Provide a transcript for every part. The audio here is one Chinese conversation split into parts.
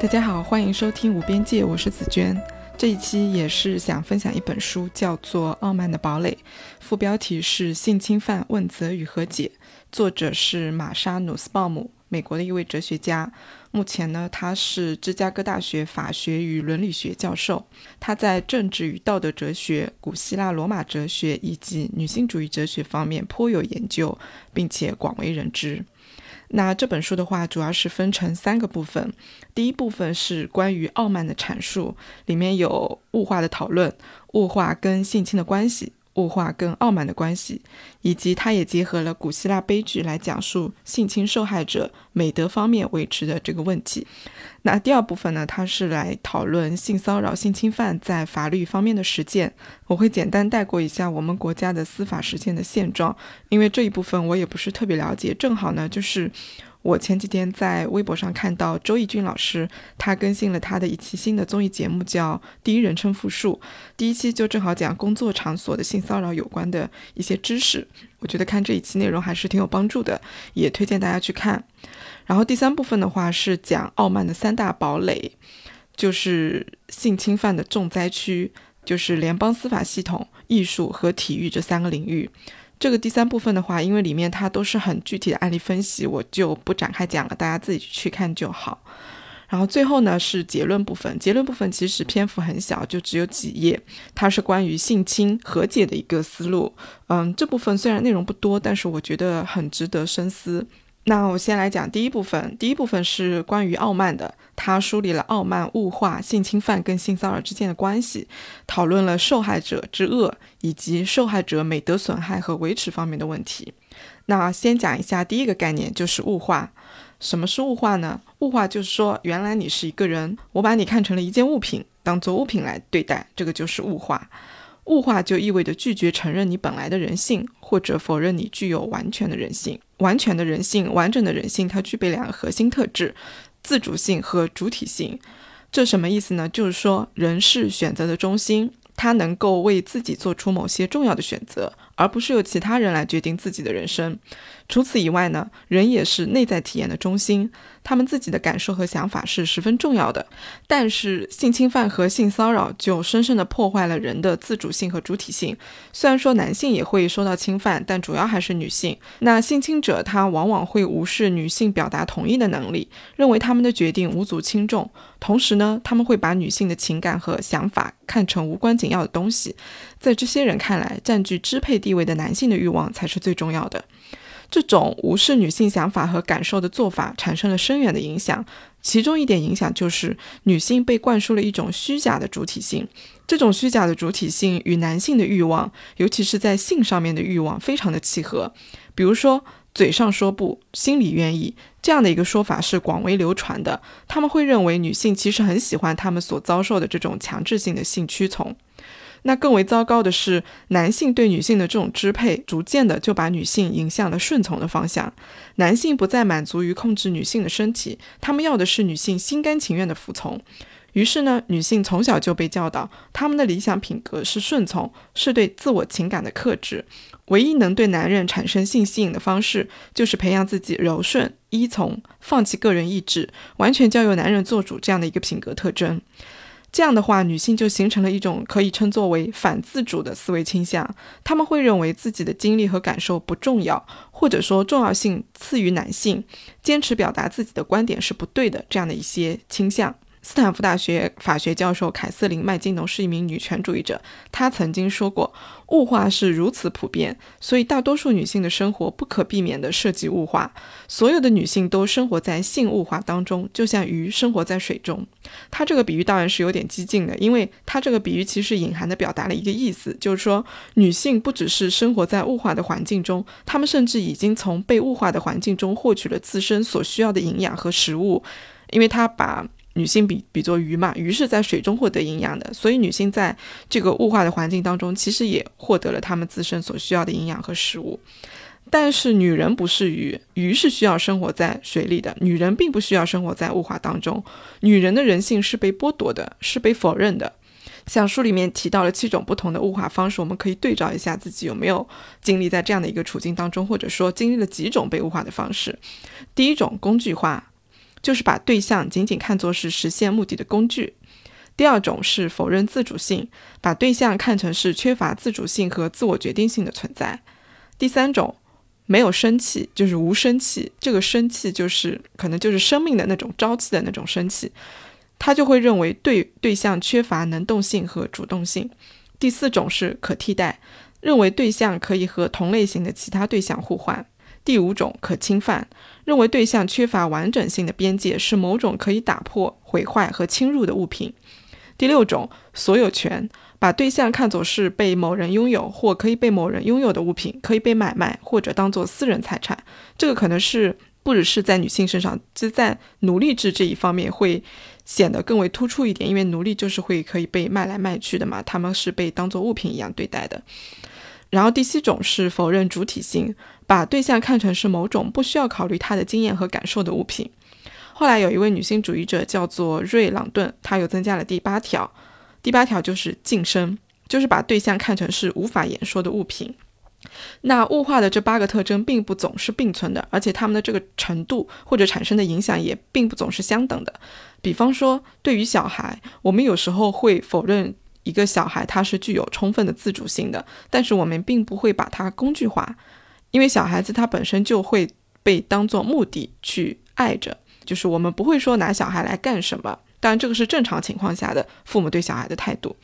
大家好，欢迎收听无边界，我是紫娟。这一期也是想分享一本书，叫做《傲慢的堡垒》，副标题是“性侵犯问责与和解”，作者是玛莎努斯鲍姆，美国的一位哲学家。目前呢，他是芝加哥大学法学与伦理学教授。他在政治与道德哲学、古希腊罗马哲学以及女性主义哲学方面颇有研究，并且广为人知。那这本书的话，主要是分成三个部分。第一部分是关于傲慢的阐述，里面有物化的讨论，物化跟性侵的关系。物化跟傲慢的关系，以及它也结合了古希腊悲剧来讲述性侵受害者美德方面维持的这个问题。那第二部分呢，它是来讨论性骚扰、性侵犯在法律方面的实践。我会简单带过一下我们国家的司法实践的现状，因为这一部分我也不是特别了解。正好呢，就是。我前几天在微博上看到周轶君老师，他更新了他的一期新的综艺节目，叫《第一人称复述》。第一期就正好讲工作场所的性骚扰有关的一些知识，我觉得看这一期内容还是挺有帮助的，也推荐大家去看。然后第三部分的话是讲傲慢的三大堡垒，就是性侵犯的重灾区，就是联邦司法系统、艺术和体育这三个领域。这个第三部分的话，因为里面它都是很具体的案例分析，我就不展开讲了，大家自己去看就好。然后最后呢是结论部分，结论部分其实篇幅很小，就只有几页，它是关于性侵和解的一个思路。嗯，这部分虽然内容不多，但是我觉得很值得深思。那我先来讲第一部分，第一部分是关于傲慢的，他梳理了傲慢、物化、性侵犯跟性骚扰之间的关系，讨论了受害者之恶以及受害者美德损害和维持方面的问题。那先讲一下第一个概念，就是物化。什么是物化呢？物化就是说，原来你是一个人，我把你看成了一件物品，当做物品来对待，这个就是物化。物化就意味着拒绝承认你本来的人性，或者否认你具有完全的人性。完全的人性，完整的人性，它具备两个核心特质：自主性和主体性。这什么意思呢？就是说，人是选择的中心，他能够为自己做出某些重要的选择。而不是由其他人来决定自己的人生。除此以外呢，人也是内在体验的中心，他们自己的感受和想法是十分重要的。但是性侵犯和性骚扰就深深地破坏了人的自主性和主体性。虽然说男性也会受到侵犯，但主要还是女性。那性侵者他往往会无视女性表达同意的能力，认为他们的决定无足轻重。同时呢，他们会把女性的情感和想法看成无关紧要的东西。在这些人看来，占据支配地位的男性的欲望才是最重要的。这种无视女性想法和感受的做法，产生了深远的影响。其中一点影响就是，女性被灌输了一种虚假的主体性。这种虚假的主体性与男性的欲望，尤其是在性上面的欲望，非常的契合。比如说，嘴上说不，心里愿意，这样的一个说法是广为流传的。他们会认为，女性其实很喜欢他们所遭受的这种强制性的性屈从。那更为糟糕的是，男性对女性的这种支配，逐渐的就把女性引向了顺从的方向。男性不再满足于控制女性的身体，他们要的是女性心甘情愿的服从。于是呢，女性从小就被教导，他们的理想品格是顺从，是对自我情感的克制。唯一能对男人产生性吸引的方式，就是培养自己柔顺、依从、放弃个人意志，完全交由男人做主这样的一个品格特征。这样的话，女性就形成了一种可以称作为反自主的思维倾向。他们会认为自己的经历和感受不重要，或者说重要性次于男性，坚持表达自己的观点是不对的。这样的一些倾向。斯坦福大学法学教授凯瑟琳·麦金农是一名女权主义者。她曾经说过：“物化是如此普遍，所以大多数女性的生活不可避免地涉及物化。所有的女性都生活在性物化当中，就像鱼生活在水中。”她这个比喻当然是有点激进的，因为她这个比喻其实隐含地表达了一个意思，就是说女性不只是生活在物化的环境中，她们甚至已经从被物化的环境中获取了自身所需要的营养和食物，因为她把。女性比比作鱼嘛，鱼是在水中获得营养的，所以女性在这个物化的环境当中，其实也获得了她们自身所需要的营养和食物。但是女人不是鱼，鱼是需要生活在水里的，女人并不需要生活在物化当中。女人的人性是被剥夺的，是被否认的。像书里面提到了七种不同的物化方式，我们可以对照一下自己有没有经历在这样的一个处境当中，或者说经历了几种被物化的方式。第一种工具化。就是把对象仅仅看作是实现目的的工具；第二种是否认自主性，把对象看成是缺乏自主性和自我决定性的存在；第三种没有生气，就是无生气，这个生气就是可能就是生命的那种朝气的那种生气，他就会认为对对象缺乏能动性和主动性；第四种是可替代，认为对象可以和同类型的其他对象互换。第五种可侵犯，认为对象缺乏完整性的边界，是某种可以打破、毁坏和侵入的物品。第六种所有权，把对象看作是被某人拥有或可以被某人拥有的物品，可以被买卖或者当做私人财产。这个可能是不只是在女性身上，就在奴隶制这一方面会显得更为突出一点，因为奴隶就是会可以被卖来卖去的嘛，他们是被当做物品一样对待的。然后第七种是否认主体性，把对象看成是某种不需要考虑他的经验和感受的物品。后来有一位女性主义者叫做瑞朗顿，她又增加了第八条，第八条就是晋升，就是把对象看成是无法言说的物品。那物化的这八个特征并不总是并存的，而且它们的这个程度或者产生的影响也并不总是相等的。比方说，对于小孩，我们有时候会否认。一个小孩他是具有充分的自主性的，但是我们并不会把它工具化，因为小孩子他本身就会被当做目的去爱着，就是我们不会说拿小孩来干什么。当然，这个是正常情况下的父母对小孩的态度。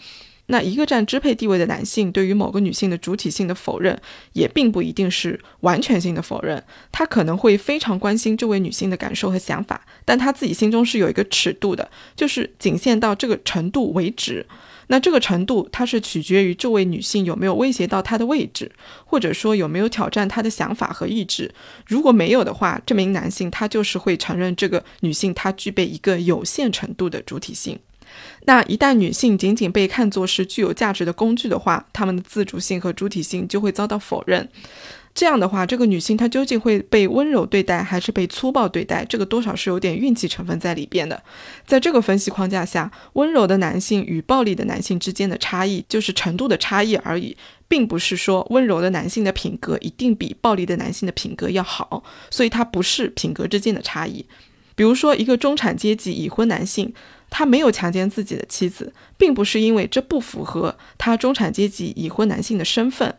那一个占支配地位的男性对于某个女性的主体性的否认，也并不一定是完全性的否认，他可能会非常关心这位女性的感受和想法，但他自己心中是有一个尺度的，就是仅限到这个程度为止。那这个程度，它是取决于这位女性有没有威胁到她的位置，或者说有没有挑战她的想法和意志。如果没有的话，这名男性他就是会承认这个女性她具备一个有限程度的主体性。那一旦女性仅仅被看作是具有价值的工具的话，她们的自主性和主体性就会遭到否认。这样的话，这个女性她究竟会被温柔对待，还是被粗暴对待？这个多少是有点运气成分在里边的。在这个分析框架下，温柔的男性与暴力的男性之间的差异就是程度的差异而已，并不是说温柔的男性的品格一定比暴力的男性的品格要好。所以它不是品格之间的差异。比如说，一个中产阶级已婚男性，他没有强奸自己的妻子，并不是因为这不符合他中产阶级已婚男性的身份。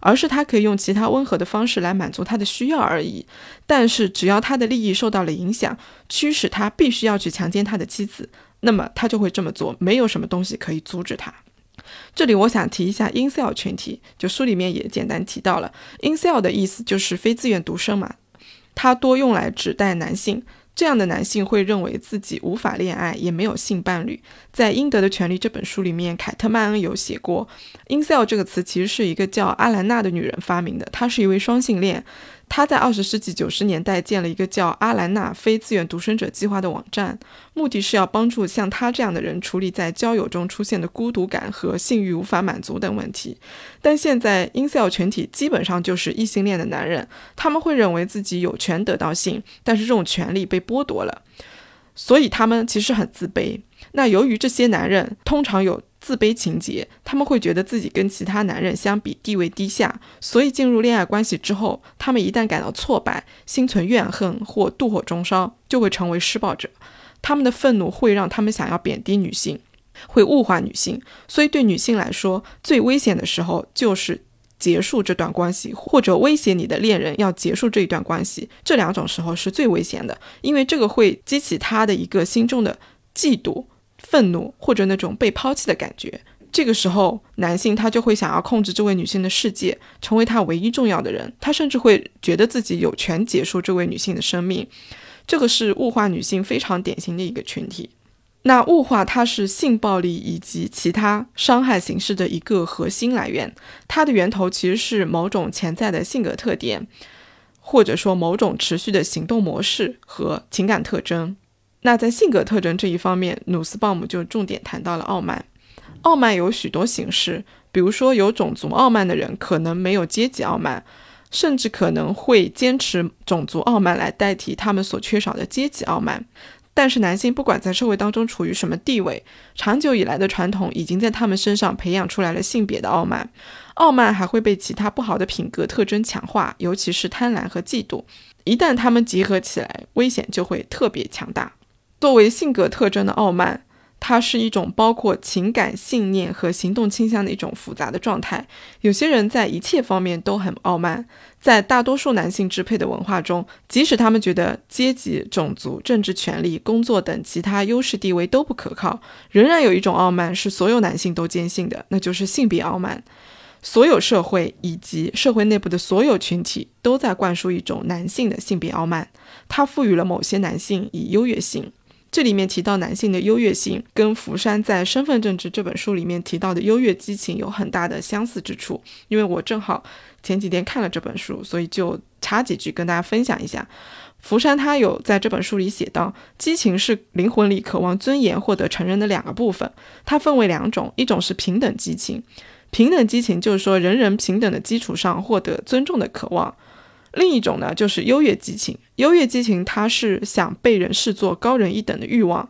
而是他可以用其他温和的方式来满足他的需要而已。但是，只要他的利益受到了影响，驱使他必须要去强奸他的妻子，那么他就会这么做，没有什么东西可以阻止他。这里我想提一下 incel 群体，就书里面也简单提到了 incel 的意思就是非自愿独生嘛，它多用来指代男性。这样的男性会认为自己无法恋爱，也没有性伴侣。在《应得的权利》这本书里面，凯特曼恩有写过，“incel” 这个词其实是一个叫阿兰娜的女人发明的，她是一位双性恋。他在二十世纪九十年代建了一个叫“阿兰娜非自愿独生者计划”的网站，目的是要帮助像他这样的人处理在交友中出现的孤独感和性欲无法满足等问题。但现在，incel 群体基本上就是异性恋的男人，他们会认为自己有权得到性，但是这种权利被剥夺了，所以他们其实很自卑。那由于这些男人通常有自卑情节，他们会觉得自己跟其他男人相比地位低下，所以进入恋爱关系之后，他们一旦感到挫败、心存怨恨或妒火中烧，就会成为施暴者。他们的愤怒会让他们想要贬低女性，会物化女性。所以对女性来说，最危险的时候就是结束这段关系，或者威胁你的恋人要结束这一段关系。这两种时候是最危险的，因为这个会激起他的一个心中的嫉妒。愤怒或者那种被抛弃的感觉，这个时候男性他就会想要控制这位女性的世界，成为他唯一重要的人。他甚至会觉得自己有权结束这位女性的生命。这个是物化女性非常典型的一个群体。那物化它是性暴力以及其他伤害形式的一个核心来源。它的源头其实是某种潜在的性格特点，或者说某种持续的行动模式和情感特征。那在性格特征这一方面，努斯鲍姆就重点谈到了傲慢。傲慢有许多形式，比如说有种族傲慢的人可能没有阶级傲慢，甚至可能会坚持种族傲慢来代替他们所缺少的阶级傲慢。但是男性不管在社会当中处于什么地位，长久以来的传统已经在他们身上培养出来了性别的傲慢。傲慢还会被其他不好的品格特征强化，尤其是贪婪和嫉妒。一旦他们集合起来，危险就会特别强大。作为性格特征的傲慢。它是一种包括情感、信念和行动倾向的一种复杂的状态。有些人在一切方面都很傲慢，在大多数男性支配的文化中，即使他们觉得阶级、种族、政治权利、工作等其他优势地位都不可靠，仍然有一种傲慢是所有男性都坚信的，那就是性别傲慢。所有社会以及社会内部的所有群体都在灌输一种男性的性别傲慢，它赋予了某些男性以优越性。这里面提到男性的优越性，跟福山在《身份政治》这本书里面提到的优越激情有很大的相似之处。因为我正好前几天看了这本书，所以就插几句跟大家分享一下。福山他有在这本书里写到，激情是灵魂里渴望尊严、获得成人的两个部分，它分为两种，一种是平等激情，平等激情就是说人人平等的基础上获得尊重的渴望。另一种呢，就是优越激情。优越激情，它是想被人视作高人一等的欲望。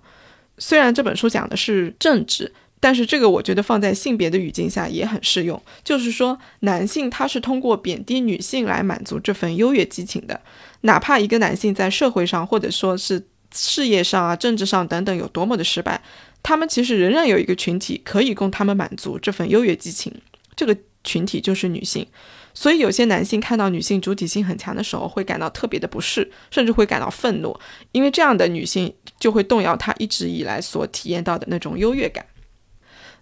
虽然这本书讲的是政治，但是这个我觉得放在性别的语境下也很适用。就是说，男性他是通过贬低女性来满足这份优越激情的。哪怕一个男性在社会上或者说是事业上啊、政治上等等有多么的失败，他们其实仍然有一个群体可以供他们满足这份优越激情。这个群体就是女性。所以，有些男性看到女性主体性很强的时候，会感到特别的不适，甚至会感到愤怒，因为这样的女性就会动摇他一直以来所体验到的那种优越感。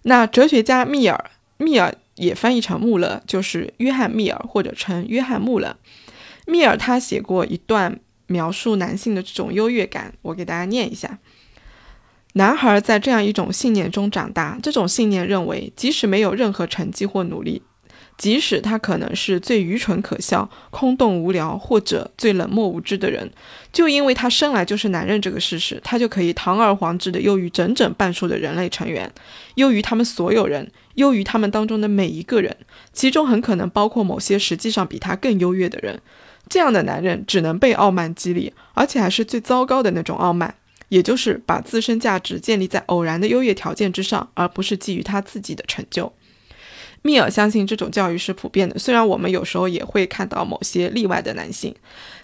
那哲学家密尔，密尔也翻译成穆勒，就是约翰密尔或者称约翰穆勒。密尔他写过一段描述男性的这种优越感，我给大家念一下：男孩在这样一种信念中长大，这种信念认为，即使没有任何成绩或努力。即使他可能是最愚蠢、可笑、空洞、无聊，或者最冷漠、无知的人，就因为他生来就是男人这个事实，他就可以堂而皇之的优于整整半数的人类成员，优于他们所有人，优于他们当中的每一个人，其中很可能包括某些实际上比他更优越的人。这样的男人只能被傲慢激励，而且还是最糟糕的那种傲慢，也就是把自身价值建立在偶然的优越条件之上，而不是基于他自己的成就。密尔相信这种教育是普遍的，虽然我们有时候也会看到某些例外的男性，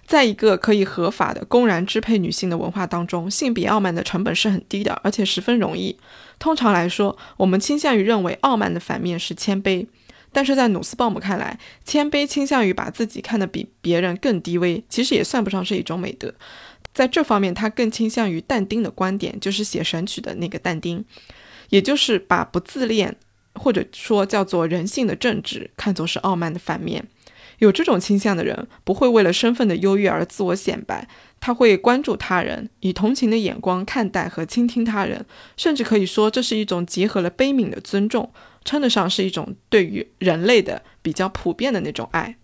在一个可以合法的公然支配女性的文化当中，性别傲慢的成本是很低的，而且十分容易。通常来说，我们倾向于认为傲慢的反面是谦卑，但是在努斯鲍姆看来，谦卑倾向于把自己看得比别人更低微，其实也算不上是一种美德。在这方面，他更倾向于但丁的观点，就是写《神曲》的那个但丁，也就是把不自恋。或者说叫做人性的正直，看作是傲慢的反面。有这种倾向的人，不会为了身份的优越而自我显摆，他会关注他人，以同情的眼光看待和倾听他人，甚至可以说这是一种结合了悲悯的尊重，称得上是一种对于人类的比较普遍的那种爱。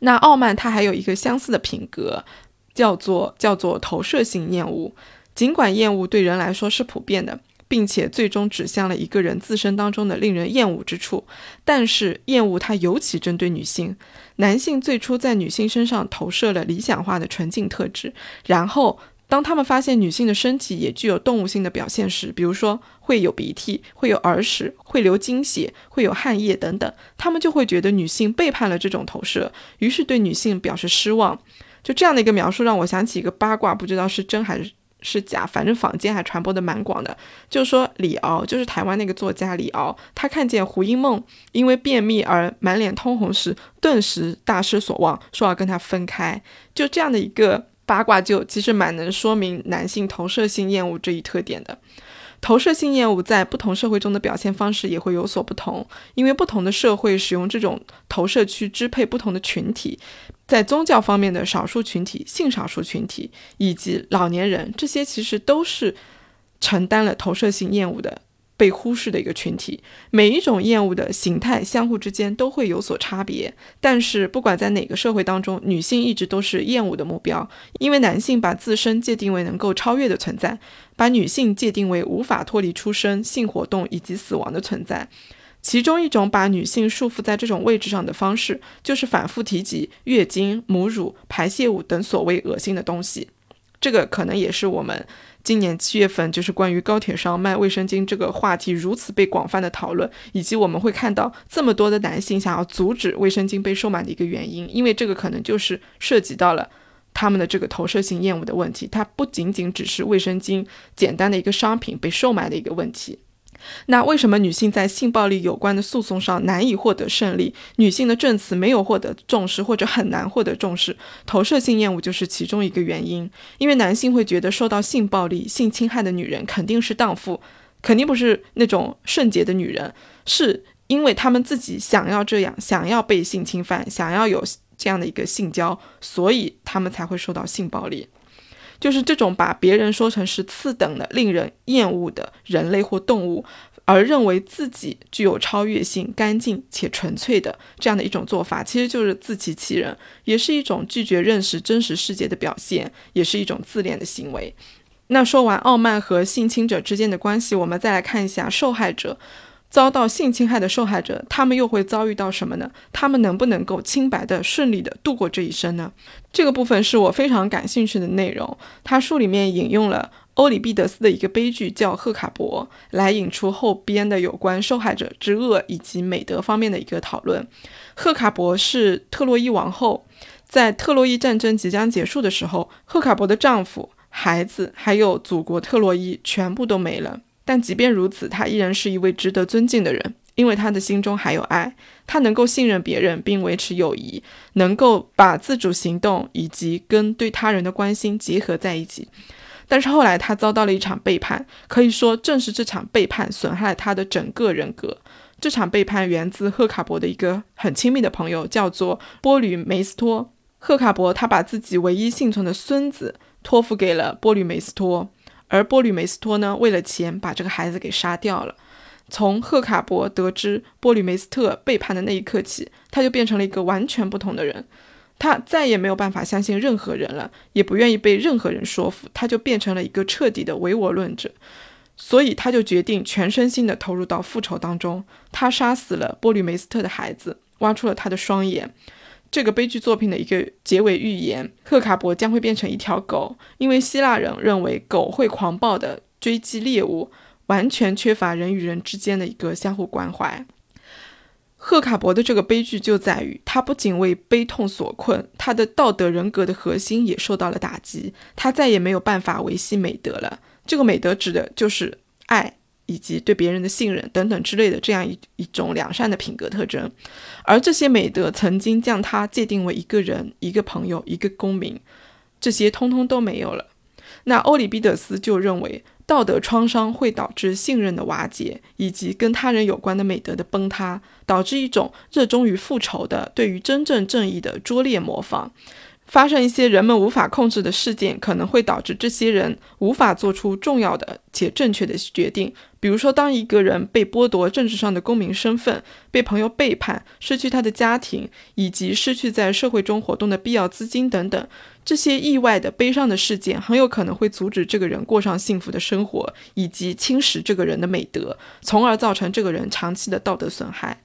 那傲慢它还有一个相似的品格，叫做叫做投射性厌恶。尽管厌恶对人来说是普遍的。并且最终指向了一个人自身当中的令人厌恶之处，但是厌恶它尤其针对女性。男性最初在女性身上投射了理想化的纯净特质，然后当他们发现女性的身体也具有动物性的表现时，比如说会有鼻涕、会有耳屎、会流精血、会有汗液等等，他们就会觉得女性背叛了这种投射，于是对女性表示失望。就这样的一个描述，让我想起一个八卦，不知道是真还是。是假，反正坊间还传播的蛮广的。就说，李敖就是台湾那个作家李敖，他看见胡因梦因为便秘而满脸通红时，顿时大失所望，说要跟他分开。就这样的一个八卦，就其实蛮能说明男性投射性厌恶这一特点的。投射性厌恶在不同社会中的表现方式也会有所不同，因为不同的社会使用这种投射去支配不同的群体。在宗教方面的少数群体、性少数群体以及老年人，这些其实都是承担了投射性厌恶的被忽视的一个群体。每一种厌恶的形态相互之间都会有所差别，但是不管在哪个社会当中，女性一直都是厌恶的目标，因为男性把自身界定为能够超越的存在，把女性界定为无法脱离出生、性活动以及死亡的存在。其中一种把女性束缚在这种位置上的方式，就是反复提及月经、母乳、排泄物等所谓恶心的东西。这个可能也是我们今年七月份就是关于高铁上卖卫生巾这个话题如此被广泛的讨论，以及我们会看到这么多的男性想要阻止卫生巾被售卖的一个原因，因为这个可能就是涉及到了他们的这个投射性厌恶的问题，它不仅仅只是卫生巾简单的一个商品被售卖的一个问题。那为什么女性在性暴力有关的诉讼上难以获得胜利？女性的证词没有获得重视，或者很难获得重视？投射性厌恶就是其中一个原因。因为男性会觉得受到性暴力、性侵害的女人肯定是荡妇，肯定不是那种圣洁的女人，是因为他们自己想要这样，想要被性侵犯，想要有这样的一个性交，所以他们才会受到性暴力。就是这种把别人说成是次等的、令人厌恶的人类或动物，而认为自己具有超越性、干净且纯粹的这样的一种做法，其实就是自欺欺人，也是一种拒绝认识真实世界的表现，也是一种自恋的行为。那说完傲慢和性侵者之间的关系，我们再来看一下受害者。遭到性侵害的受害者，他们又会遭遇到什么呢？他们能不能够清白的、顺利的度过这一生呢？这个部分是我非常感兴趣的内容。他书里面引用了欧里庇得斯的一个悲剧，叫《赫卡伯》，来引出后边的有关受害者之恶以及美德方面的一个讨论。赫卡伯是特洛伊王后，在特洛伊战争即将结束的时候，赫卡伯的丈夫、孩子还有祖国特洛伊全部都没了。但即便如此，他依然是一位值得尊敬的人，因为他的心中还有爱，他能够信任别人并维持友谊，能够把自主行动以及跟对他人的关心结合在一起。但是后来他遭到了一场背叛，可以说正是这场背叛损害了他的整个人格。这场背叛源自赫卡伯的一个很亲密的朋友，叫做波吕梅斯托。赫卡伯他把自己唯一幸存的孙子托付给了波吕梅斯托。而波吕梅斯托呢，为了钱把这个孩子给杀掉了。从赫卡伯得知波吕梅斯特背叛的那一刻起，他就变成了一个完全不同的人。他再也没有办法相信任何人了，也不愿意被任何人说服。他就变成了一个彻底的唯我论者。所以他就决定全身心的投入到复仇当中。他杀死了波吕梅斯特的孩子，挖出了他的双眼。这个悲剧作品的一个结尾预言：赫卡伯将会变成一条狗，因为希腊人认为狗会狂暴地追击猎物，完全缺乏人与人之间的一个相互关怀。赫卡伯的这个悲剧就在于，他不仅为悲痛所困，他的道德人格的核心也受到了打击，他再也没有办法维系美德了。这个美德指的就是爱。以及对别人的信任等等之类的这样一一种良善的品格特征，而这些美德曾经将他界定为一个人、一个朋友、一个公民，这些通通都没有了。那欧里庇得斯就认为，道德创伤会导致信任的瓦解，以及跟他人有关的美德的崩塌，导致一种热衷于复仇的、对于真正正义的拙劣模仿。发生一些人们无法控制的事件，可能会导致这些人无法做出重要的且正确的决定。比如说，当一个人被剥夺政治上的公民身份，被朋友背叛，失去他的家庭，以及失去在社会中活动的必要资金等等，这些意外的悲伤的事件，很有可能会阻止这个人过上幸福的生活，以及侵蚀这个人的美德，从而造成这个人长期的道德损害。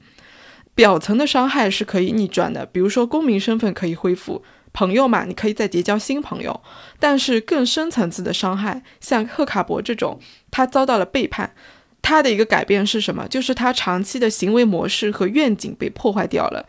表层的伤害是可以逆转的，比如说公民身份可以恢复。朋友嘛，你可以再结交新朋友，但是更深层次的伤害，像赫卡伯这种，他遭到了背叛，他的一个改变是什么？就是他长期的行为模式和愿景被破坏掉了，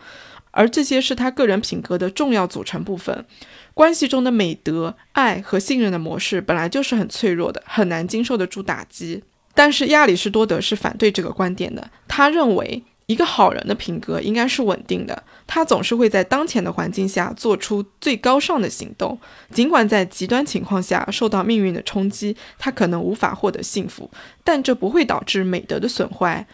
而这些是他个人品格的重要组成部分。关系中的美德、爱和信任的模式本来就是很脆弱的，很难经受得住打击。但是亚里士多德是反对这个观点的，他认为。一个好人的品格应该是稳定的，他总是会在当前的环境下做出最高尚的行动，尽管在极端情况下受到命运的冲击，他可能无法获得幸福，但这不会导致美德的损坏。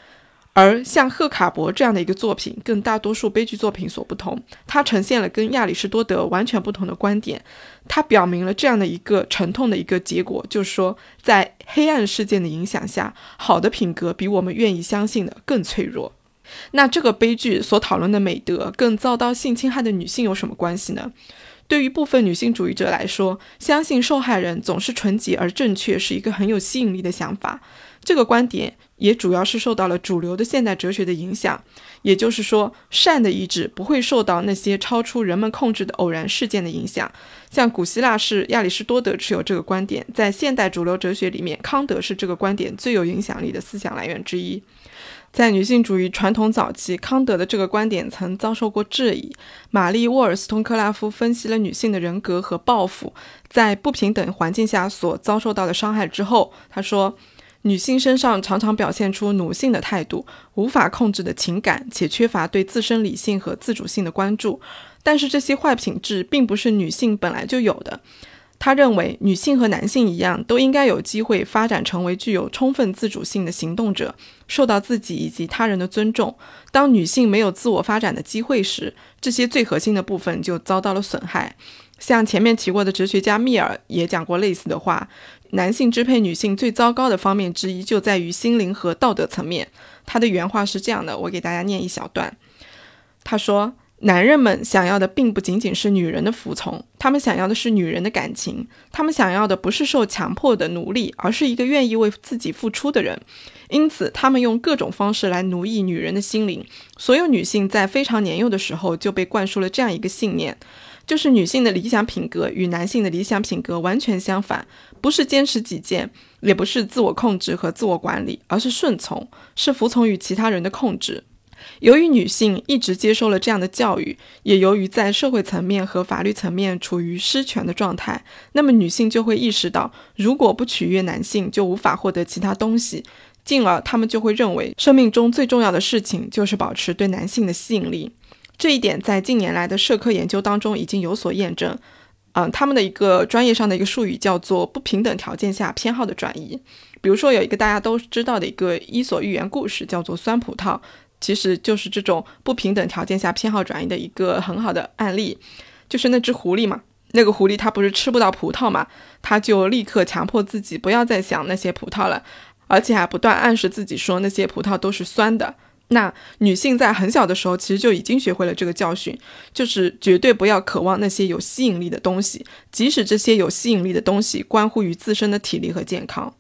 而像赫卡伯这样的一个作品，跟大多数悲剧作品所不同，它呈现了跟亚里士多德完全不同的观点，它表明了这样的一个沉痛的一个结果，就是说，在黑暗事件的影响下，好的品格比我们愿意相信的更脆弱。那这个悲剧所讨论的美德，跟遭到性侵害的女性有什么关系呢？对于部分女性主义者来说，相信受害人总是纯洁而正确是一个很有吸引力的想法。这个观点也主要是受到了主流的现代哲学的影响。也就是说，善的意志不会受到那些超出人们控制的偶然事件的影响。像古希腊是亚里士多德持有这个观点，在现代主流哲学里面，康德是这个观点最有影响力的思想来源之一。在女性主义传统早期，康德的这个观点曾遭受过质疑。玛丽·沃尔斯通克拉夫分析了女性的人格和抱负在不平等环境下所遭受到的伤害之后，他说，女性身上常常表现出奴性的态度、无法控制的情感，且缺乏对自身理性和自主性的关注。但是这些坏品质并不是女性本来就有的。他认为，女性和男性一样，都应该有机会发展成为具有充分自主性的行动者，受到自己以及他人的尊重。当女性没有自我发展的机会时，这些最核心的部分就遭到了损害。像前面提过的哲学家密尔也讲过类似的话：，男性支配女性最糟糕的方面之一，就在于心灵和道德层面。他的原话是这样的，我给大家念一小段。他说。男人们想要的并不仅仅是女人的服从，他们想要的是女人的感情。他们想要的不是受强迫的奴隶，而是一个愿意为自己付出的人。因此，他们用各种方式来奴役女人的心灵。所有女性在非常年幼的时候就被灌输了这样一个信念，就是女性的理想品格与男性的理想品格完全相反，不是坚持己见，也不是自我控制和自我管理，而是顺从，是服从于其他人的控制。由于女性一直接受了这样的教育，也由于在社会层面和法律层面处于失权的状态，那么女性就会意识到，如果不取悦男性，就无法获得其他东西，进而他们就会认为，生命中最重要的事情就是保持对男性的吸引力。这一点在近年来的社科研究当中已经有所验证。嗯，他们的一个专业上的一个术语叫做不平等条件下偏好的转移。比如说，有一个大家都知道的一个伊索寓言故事，叫做酸葡萄。其实就是这种不平等条件下偏好转移的一个很好的案例，就是那只狐狸嘛，那个狐狸它不是吃不到葡萄嘛，它就立刻强迫自己不要再想那些葡萄了，而且还不断暗示自己说那些葡萄都是酸的。那女性在很小的时候其实就已经学会了这个教训，就是绝对不要渴望那些有吸引力的东西，即使这些有吸引力的东西关乎于自身的体力和健康。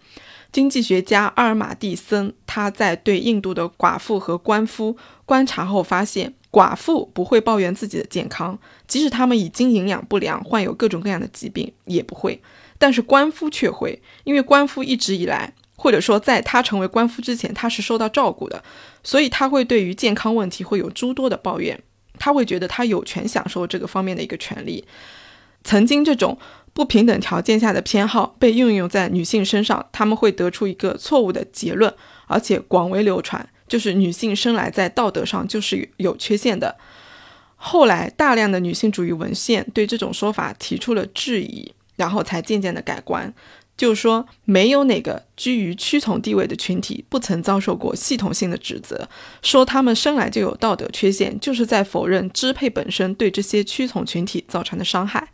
经济学家阿尔马蒂森他在对印度的寡妇和官夫观察后发现，寡妇不会抱怨自己的健康，即使他们已经营养不良、患有各种各样的疾病也不会。但是官夫却会，因为官夫一直以来，或者说在他成为官夫之前，他是受到照顾的，所以他会对于健康问题会有诸多的抱怨。他会觉得他有权享受这个方面的一个权利。曾经这种。不平等条件下的偏好被运用在女性身上，他们会得出一个错误的结论，而且广为流传，就是女性生来在道德上就是有缺陷的。后来，大量的女性主义文献对这种说法提出了质疑，然后才渐渐的改观，就是说，没有哪个居于屈从地位的群体不曾遭受过系统性的指责，说他们生来就有道德缺陷，就是在否认支配本身对这些屈从群体造成的伤害。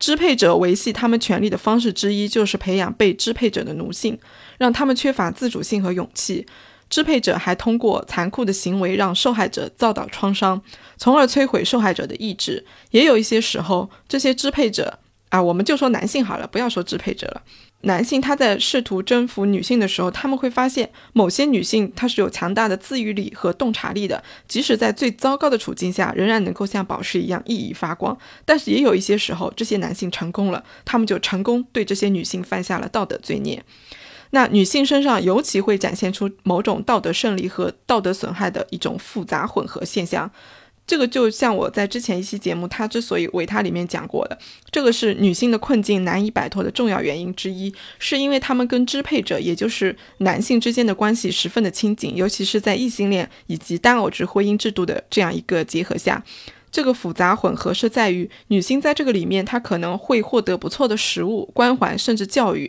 支配者维系他们权利的方式之一，就是培养被支配者的奴性，让他们缺乏自主性和勇气。支配者还通过残酷的行为让受害者遭到创伤，从而摧毁受害者的意志。也有一些时候，这些支配者啊，我们就说男性好了，不要说支配者了。男性他在试图征服女性的时候，他们会发现某些女性她是有强大的自愈力和洞察力的，即使在最糟糕的处境下，仍然能够像宝石一样熠熠发光。但是也有一些时候，这些男性成功了，他们就成功对这些女性犯下了道德罪孽。那女性身上尤其会展现出某种道德胜利和道德损害的一种复杂混合现象。这个就像我在之前一期节目《他之所以为他》里面讲过的，这个是女性的困境难以摆脱的重要原因之一，是因为她们跟支配者，也就是男性之间的关系十分的亲近，尤其是在异性恋以及单偶制婚姻制度的这样一个结合下，这个复杂混合是在于女性在这个里面，她可能会获得不错的食物、关怀，甚至教育，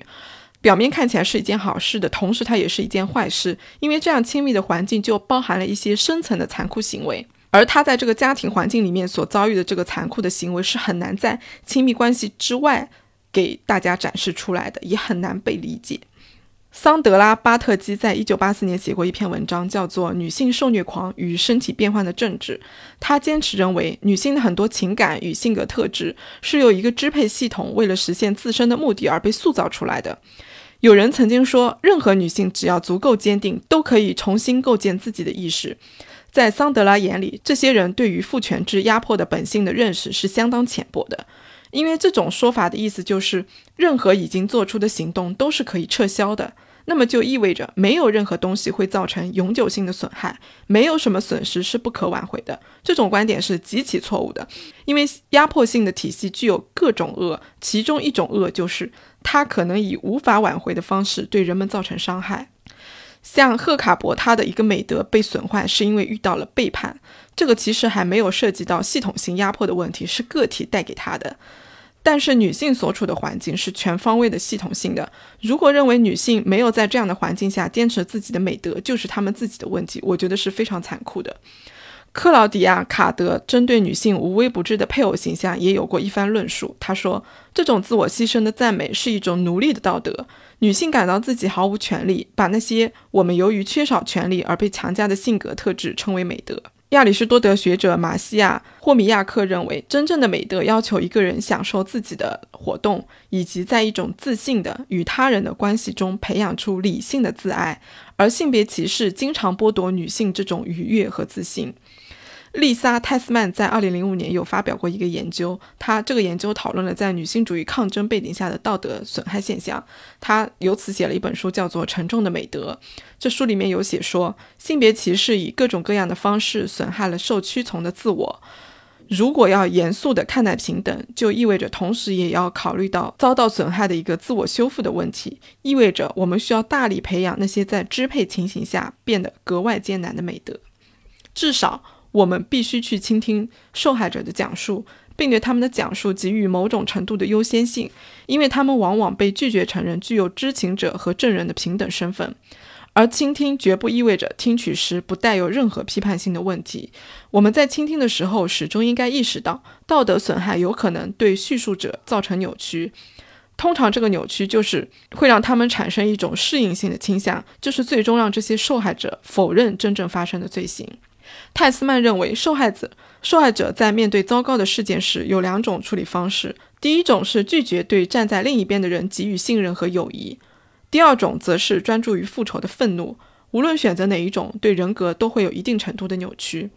表面看起来是一件好事的同时，它也是一件坏事，因为这样亲密的环境就包含了一些深层的残酷行为。而他在这个家庭环境里面所遭遇的这个残酷的行为，是很难在亲密关系之外给大家展示出来的，也很难被理解。桑德拉·巴特基在一九八四年写过一篇文章，叫做《女性受虐狂与身体变换的政治》。他坚持认为，女性的很多情感与性格特质是由一个支配系统为了实现自身的目的而被塑造出来的。有人曾经说，任何女性只要足够坚定，都可以重新构建自己的意识。在桑德拉眼里，这些人对于父权制压迫的本性的认识是相当浅薄的，因为这种说法的意思就是，任何已经做出的行动都是可以撤销的。那么就意味着没有任何东西会造成永久性的损害，没有什么损失是不可挽回的。这种观点是极其错误的，因为压迫性的体系具有各种恶，其中一种恶就是它可能以无法挽回的方式对人们造成伤害。像赫卡伯，他的一个美德被损坏，是因为遇到了背叛。这个其实还没有涉及到系统性压迫的问题，是个体带给他的。但是女性所处的环境是全方位的系统性的。如果认为女性没有在这样的环境下坚持自己的美德，就是她们自己的问题，我觉得是非常残酷的。克劳迪亚·卡德针对女性无微不至的配偶形象也有过一番论述。他说：“这种自我牺牲的赞美是一种奴隶的道德。女性感到自己毫无权利，把那些我们由于缺少权利而被强加的性格特质称为美德。”亚里士多德学者马西亚·霍米亚克认为，真正的美德要求一个人享受自己的活动，以及在一种自信的与他人的关系中培养出理性的自爱，而性别歧视经常剥夺女性这种愉悦和自信。丽莎·泰斯曼在2005年有发表过一个研究，她这个研究讨论了在女性主义抗争背景下的道德损害现象。她由此写了一本书，叫做《沉重的美德》。这书里面有写说，性别歧视以各种各样的方式损害了受屈从的自我。如果要严肃地看待平等，就意味着同时也要考虑到遭到损害的一个自我修复的问题，意味着我们需要大力培养那些在支配情形下变得格外艰难的美德，至少。我们必须去倾听受害者的讲述，并对他们的讲述给予某种程度的优先性，因为他们往往被拒绝承认具有知情者和证人的平等身份。而倾听绝不意味着听取时不带有任何批判性的问题。我们在倾听的时候，始终应该意识到，道德损害有可能对叙述者造成扭曲。通常，这个扭曲就是会让他们产生一种适应性的倾向，就是最终让这些受害者否认真正发生的罪行。泰斯曼认为，受害者受害者在面对糟糕的事件时有两种处理方式：第一种是拒绝对站在另一边的人给予信任和友谊；第二种则是专注于复仇的愤怒。无论选择哪一种，对人格都会有一定程度的扭曲。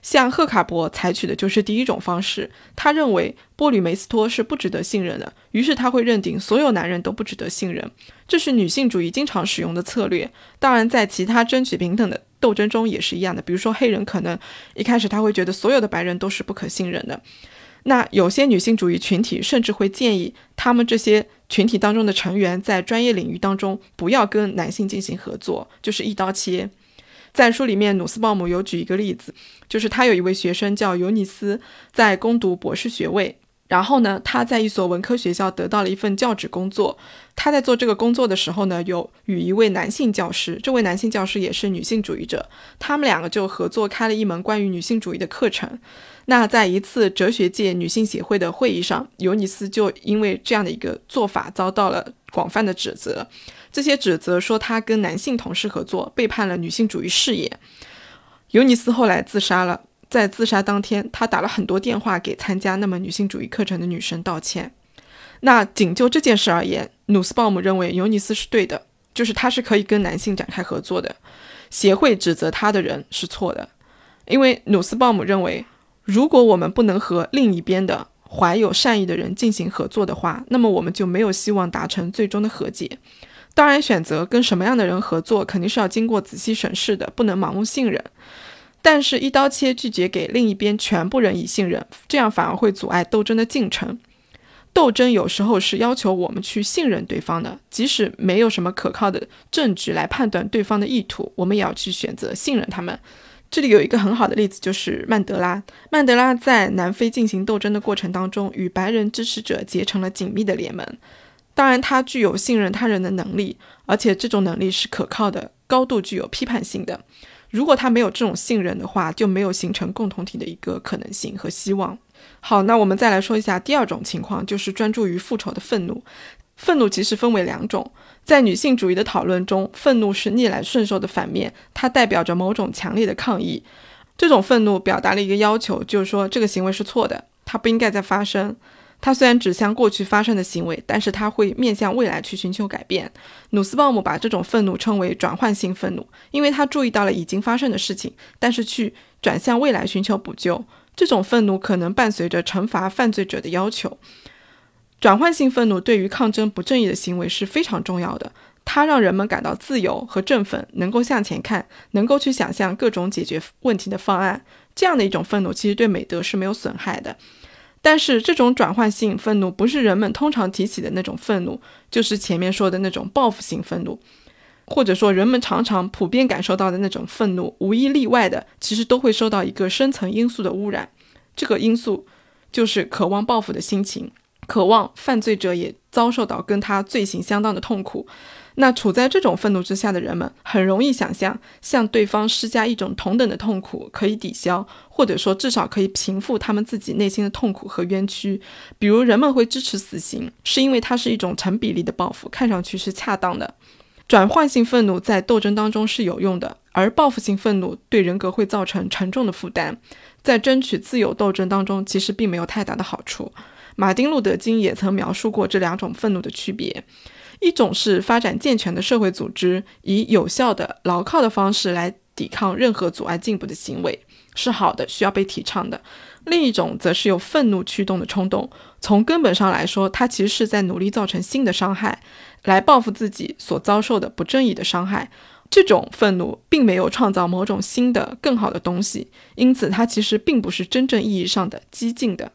像赫卡伯采取的就是第一种方式，他认为波吕梅斯托是不值得信任的，于是他会认定所有男人都不值得信任。这是女性主义经常使用的策略。当然，在其他争取平等的。斗争中也是一样的，比如说黑人可能一开始他会觉得所有的白人都是不可信任的，那有些女性主义群体甚至会建议他们这些群体当中的成员在专业领域当中不要跟男性进行合作，就是一刀切。在书里面，努斯鲍姆有举一个例子，就是他有一位学生叫尤尼斯，在攻读博士学位。然后呢，他在一所文科学校得到了一份教职工作。他在做这个工作的时候呢，有与一位男性教师，这位男性教师也是女性主义者，他们两个就合作开了一门关于女性主义的课程。那在一次哲学界女性协会的会议上，尤尼斯就因为这样的一个做法遭到了广泛的指责。这些指责说他跟男性同事合作，背叛了女性主义事业。尤尼斯后来自杀了。在自杀当天，他打了很多电话给参加那门女性主义课程的女生道歉。那仅就这件事而言，努斯鲍姆认为尤尼斯是对的，就是他是可以跟男性展开合作的。协会指责他的人是错的，因为努斯鲍姆认为，如果我们不能和另一边的怀有善意的人进行合作的话，那么我们就没有希望达成最终的和解。当然，选择跟什么样的人合作，肯定是要经过仔细审视的，不能盲目信任。但是，一刀切拒绝给另一边全部人以信任，这样反而会阻碍斗争的进程。斗争有时候是要求我们去信任对方的，即使没有什么可靠的证据来判断对方的意图，我们也要去选择信任他们。这里有一个很好的例子，就是曼德拉。曼德拉在南非进行斗争的过程当中，与白人支持者结成了紧密的联盟。当然，他具有信任他人的能力，而且这种能力是可靠的，高度具有批判性的。如果他没有这种信任的话，就没有形成共同体的一个可能性和希望。好，那我们再来说一下第二种情况，就是专注于复仇的愤怒。愤怒其实分为两种，在女性主义的讨论中，愤怒是逆来顺受的反面，它代表着某种强烈的抗议。这种愤怒表达了一个要求，就是说这个行为是错的，它不应该再发生。他虽然指向过去发生的行为，但是他会面向未来去寻求改变。努斯鲍姆把这种愤怒称为转换性愤怒，因为他注意到了已经发生的事情，但是去转向未来寻求补救。这种愤怒可能伴随着惩罚犯罪者的要求。转换性愤怒对于抗争不正义的行为是非常重要的。它让人们感到自由和振奋，能够向前看，能够去想象各种解决问题的方案。这样的一种愤怒，其实对美德是没有损害的。但是，这种转换性愤怒不是人们通常提起的那种愤怒，就是前面说的那种报复性愤怒，或者说人们常常普遍感受到的那种愤怒，无一例外的，其实都会受到一个深层因素的污染。这个因素就是渴望报复的心情，渴望犯罪者也遭受到跟他罪行相当的痛苦。那处在这种愤怒之下的人们，很容易想象向对方施加一种同等的痛苦可以抵消，或者说至少可以平复他们自己内心的痛苦和冤屈。比如，人们会支持死刑，是因为它是一种成比例的报复，看上去是恰当的。转换性愤怒在斗争当中是有用的，而报复性愤怒对人格会造成沉重的负担，在争取自由斗争当中其实并没有太大的好处。马丁·路德·金也曾描述过这两种愤怒的区别。一种是发展健全的社会组织，以有效的、牢靠的方式来抵抗任何阻碍进步的行为，是好的，需要被提倡的。另一种则是由愤怒驱动的冲动，从根本上来说，它其实是在努力造成新的伤害，来报复自己所遭受的不正义的伤害。这种愤怒并没有创造某种新的、更好的东西，因此它其实并不是真正意义上的激进的。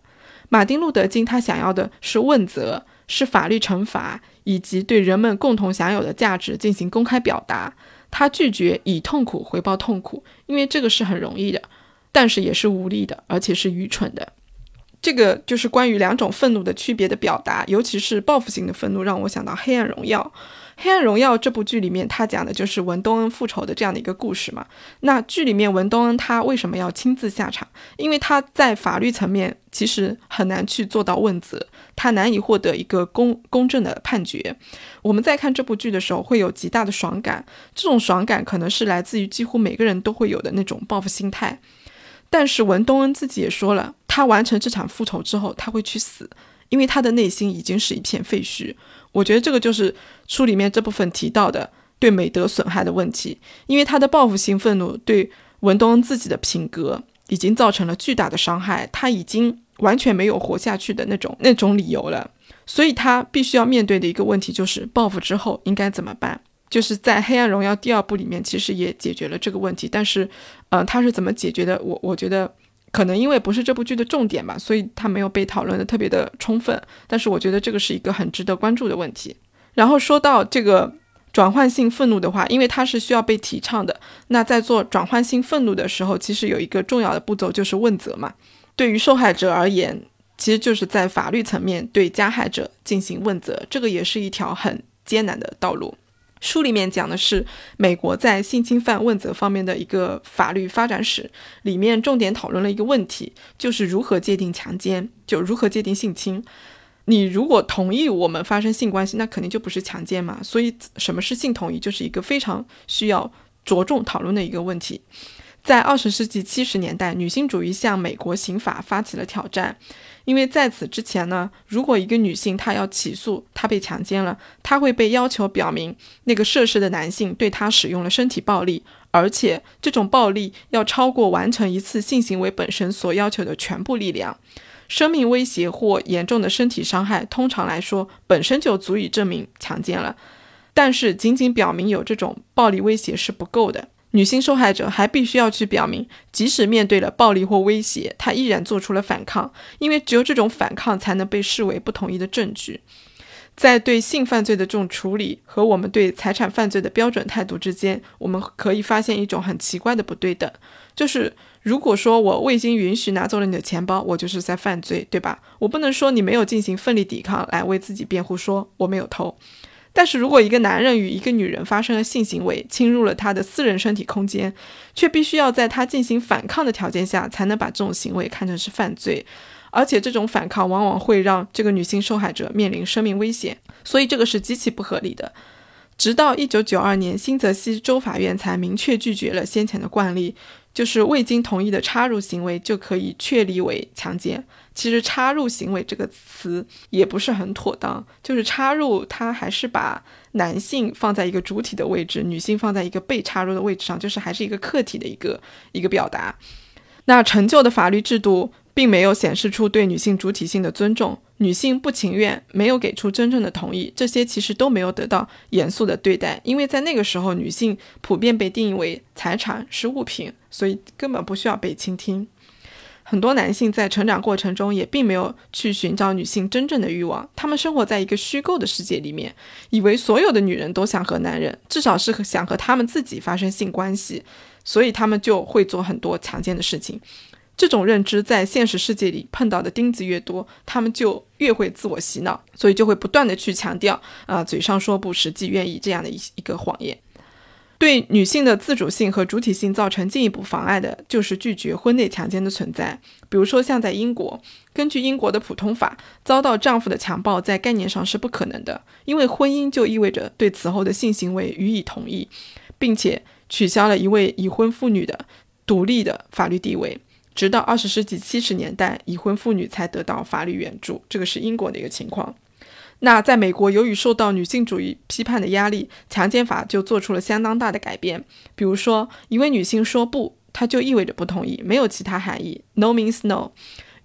马丁·路德·金他想要的是问责。是法律惩罚以及对人们共同享有的价值进行公开表达。他拒绝以痛苦回报痛苦，因为这个是很容易的，但是也是无力的，而且是愚蠢的。这个就是关于两种愤怒的区别的表达，尤其是报复性的愤怒，让我想到《黑暗荣耀》。《黑暗荣耀》这部剧里面，他讲的就是文东恩复仇的这样的一个故事嘛。那剧里面文东恩他为什么要亲自下场？因为他在法律层面其实很难去做到问责，他难以获得一个公公正的判决。我们在看这部剧的时候会有极大的爽感，这种爽感可能是来自于几乎每个人都会有的那种报复心态。但是文东恩自己也说了，他完成这场复仇之后，他会去死，因为他的内心已经是一片废墟。我觉得这个就是书里面这部分提到的对美德损害的问题，因为他的报复性愤怒对文东恩自己的品格已经造成了巨大的伤害，他已经完全没有活下去的那种那种理由了，所以他必须要面对的一个问题就是报复之后应该怎么办？就是在《黑暗荣耀》第二部里面其实也解决了这个问题，但是，呃，他是怎么解决的？我我觉得。可能因为不是这部剧的重点吧，所以它没有被讨论的特别的充分。但是我觉得这个是一个很值得关注的问题。然后说到这个转换性愤怒的话，因为它是需要被提倡的。那在做转换性愤怒的时候，其实有一个重要的步骤就是问责嘛。对于受害者而言，其实就是在法律层面对加害者进行问责，这个也是一条很艰难的道路。书里面讲的是美国在性侵犯问责方面的一个法律发展史，里面重点讨论了一个问题，就是如何界定强奸，就如何界定性侵。你如果同意我们发生性关系，那肯定就不是强奸嘛。所以什么是性同意，就是一个非常需要着重讨论的一个问题。在二十世纪七十年代，女性主义向美国刑法发起了挑战。因为在此之前呢，如果一个女性她要起诉她被强奸了，她会被要求表明那个涉事的男性对她使用了身体暴力，而且这种暴力要超过完成一次性行为本身所要求的全部力量。生命威胁或严重的身体伤害，通常来说本身就足以证明强奸了，但是仅仅表明有这种暴力威胁是不够的。女性受害者还必须要去表明，即使面对了暴力或威胁，她依然做出了反抗，因为只有这种反抗才能被视为不同意的证据。在对性犯罪的这种处理和我们对财产犯罪的标准态度之间，我们可以发现一种很奇怪的不对等，就是如果说我未经允许拿走了你的钱包，我就是在犯罪，对吧？我不能说你没有进行奋力抵抗来为自己辩护，说我没有偷。但是如果一个男人与一个女人发生了性行为，侵入了他的私人身体空间，却必须要在他进行反抗的条件下，才能把这种行为看成是犯罪，而且这种反抗往往会让这个女性受害者面临生命危险，所以这个是极其不合理的。直到一九九二年，新泽西州法院才明确拒绝了先前的惯例。就是未经同意的插入行为就可以确立为强奸。其实“插入行为”这个词也不是很妥当，就是插入，它还是把男性放在一个主体的位置，女性放在一个被插入的位置上，就是还是一个客体的一个一个表达。那陈旧的法律制度。并没有显示出对女性主体性的尊重，女性不情愿，没有给出真正的同意，这些其实都没有得到严肃的对待，因为在那个时候，女性普遍被定义为财产是物品，所以根本不需要被倾听。很多男性在成长过程中也并没有去寻找女性真正的欲望，他们生活在一个虚构的世界里面，以为所有的女人都想和男人，至少是想和他们自己发生性关系，所以他们就会做很多强奸的事情。这种认知在现实世界里碰到的钉子越多，他们就越会自我洗脑，所以就会不断的去强调啊，嘴上说不，实际愿意这样的一一个谎言。对女性的自主性和主体性造成进一步妨碍的，就是拒绝婚内强奸的存在。比如说，像在英国，根据英国的普通法，遭到丈夫的强暴在概念上是不可能的，因为婚姻就意味着对此后的性行为予以同意，并且取消了一位已婚妇女的独立的法律地位。直到二十世纪七十年代，已婚妇女才得到法律援助。这个是英国的一个情况。那在美国，由于受到女性主义批判的压力，强奸法就做出了相当大的改变。比如说，一位女性说不，它就意味着不同意，没有其他含义，no means no。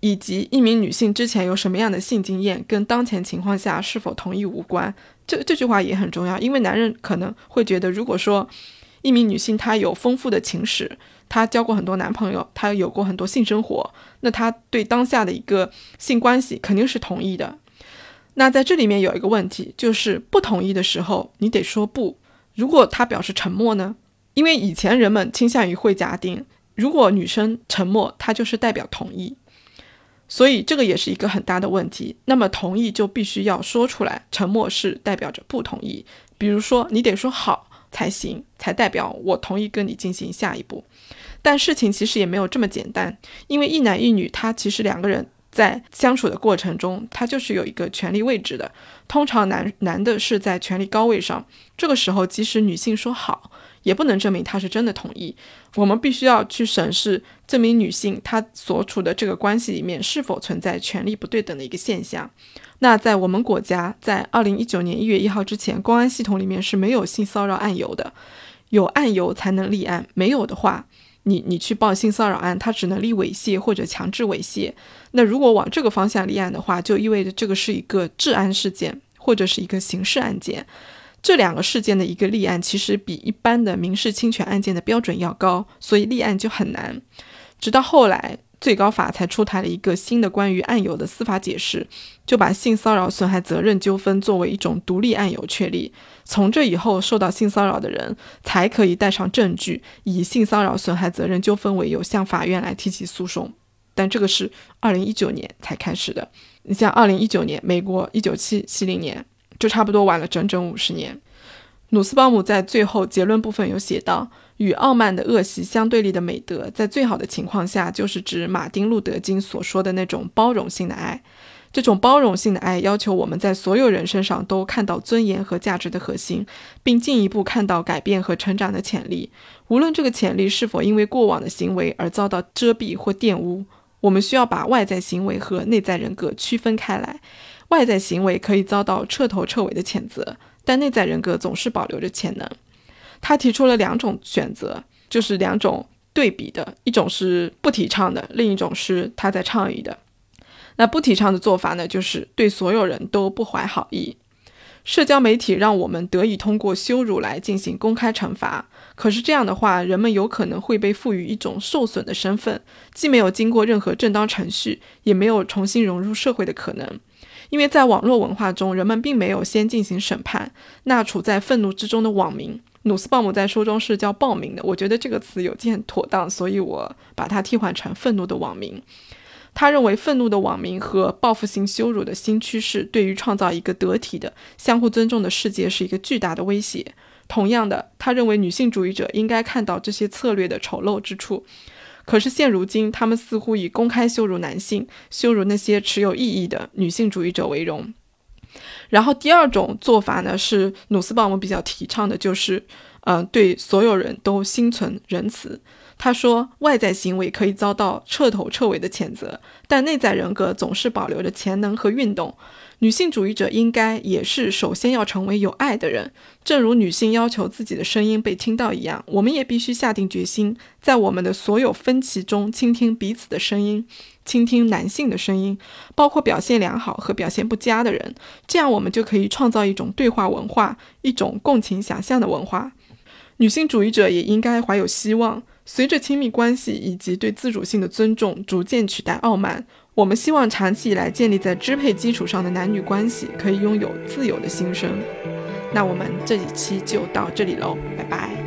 以及一名女性之前有什么样的性经验，跟当前情况下是否同意无关。这这句话也很重要，因为男人可能会觉得，如果说一名女性她有丰富的情史。她交过很多男朋友，她有过很多性生活，那她对当下的一个性关系肯定是同意的。那在这里面有一个问题，就是不同意的时候，你得说不。如果他表示沉默呢？因为以前人们倾向于会假定，如果女生沉默，她就是代表同意，所以这个也是一个很大的问题。那么同意就必须要说出来，沉默是代表着不同意。比如说，你得说好才行，才代表我同意跟你进行下一步。但事情其实也没有这么简单，因为一男一女，他其实两个人在相处的过程中，他就是有一个权力位置的。通常男男的是在权力高位上，这个时候即使女性说好，也不能证明他是真的同意。我们必须要去审视这名女性她所处的这个关系里面是否存在权力不对等的一个现象。那在我们国家，在二零一九年一月一号之前，公安系统里面是没有性骚扰案由的，有案由才能立案，没有的话。你你去报性骚扰案，他只能立猥亵或者强制猥亵。那如果往这个方向立案的话，就意味着这个是一个治安事件或者是一个刑事案件。这两个事件的一个立案，其实比一般的民事侵权案件的标准要高，所以立案就很难。直到后来。最高法才出台了一个新的关于案由的司法解释，就把性骚扰损害责任纠纷作为一种独立案由确立。从这以后，受到性骚扰的人才可以带上证据，以性骚扰损害责任纠纷为由向法院来提起诉讼。但这个是二零一九年才开始的。你像二零一九年，美国一九七七零年，就差不多晚了整整五十年。努斯鲍姆在最后结论部分有写道。与傲慢的恶习相对立的美德，在最好的情况下，就是指马丁·路德·金所说的那种包容性的爱。这种包容性的爱要求我们在所有人身上都看到尊严和价值的核心，并进一步看到改变和成长的潜力，无论这个潜力是否因为过往的行为而遭到遮蔽或玷污。我们需要把外在行为和内在人格区分开来。外在行为可以遭到彻头彻尾的谴责，但内在人格总是保留着潜能。他提出了两种选择，就是两种对比的，一种是不提倡的，另一种是他在倡议的。那不提倡的做法呢，就是对所有人都不怀好意。社交媒体让我们得以通过羞辱来进行公开惩罚，可是这样的话，人们有可能会被赋予一种受损的身份，既没有经过任何正当程序，也没有重新融入社会的可能。因为在网络文化中，人们并没有先进行审判，那处在愤怒之中的网民。努斯鲍姆在书中是叫暴民的，我觉得这个词有件妥当，所以我把它替换成愤怒的网民。他认为愤怒的网民和报复性羞辱的新趋势对于创造一个得体的、相互尊重的世界是一个巨大的威胁。同样的，他认为女性主义者应该看到这些策略的丑陋之处。可是现如今，他们似乎以公开羞辱男性、羞辱那些持有异议的女性主义者为荣。然后第二种做法呢，是努斯鲍姆比较提倡的，就是，嗯，对所有人都心存仁慈。他说，外在行为可以遭到彻头彻尾的谴责，但内在人格总是保留着潜能和运动。女性主义者应该也是首先要成为有爱的人，正如女性要求自己的声音被听到一样，我们也必须下定决心，在我们的所有分歧中倾听彼此的声音，倾听男性的声音，包括表现良好和表现不佳的人，这样我们就可以创造一种对话文化，一种共情想象的文化。女性主义者也应该怀有希望，随着亲密关系以及对自主性的尊重逐渐取代傲慢。我们希望长期以来建立在支配基础上的男女关系可以拥有自由的心声那我们这一期就到这里喽拜拜。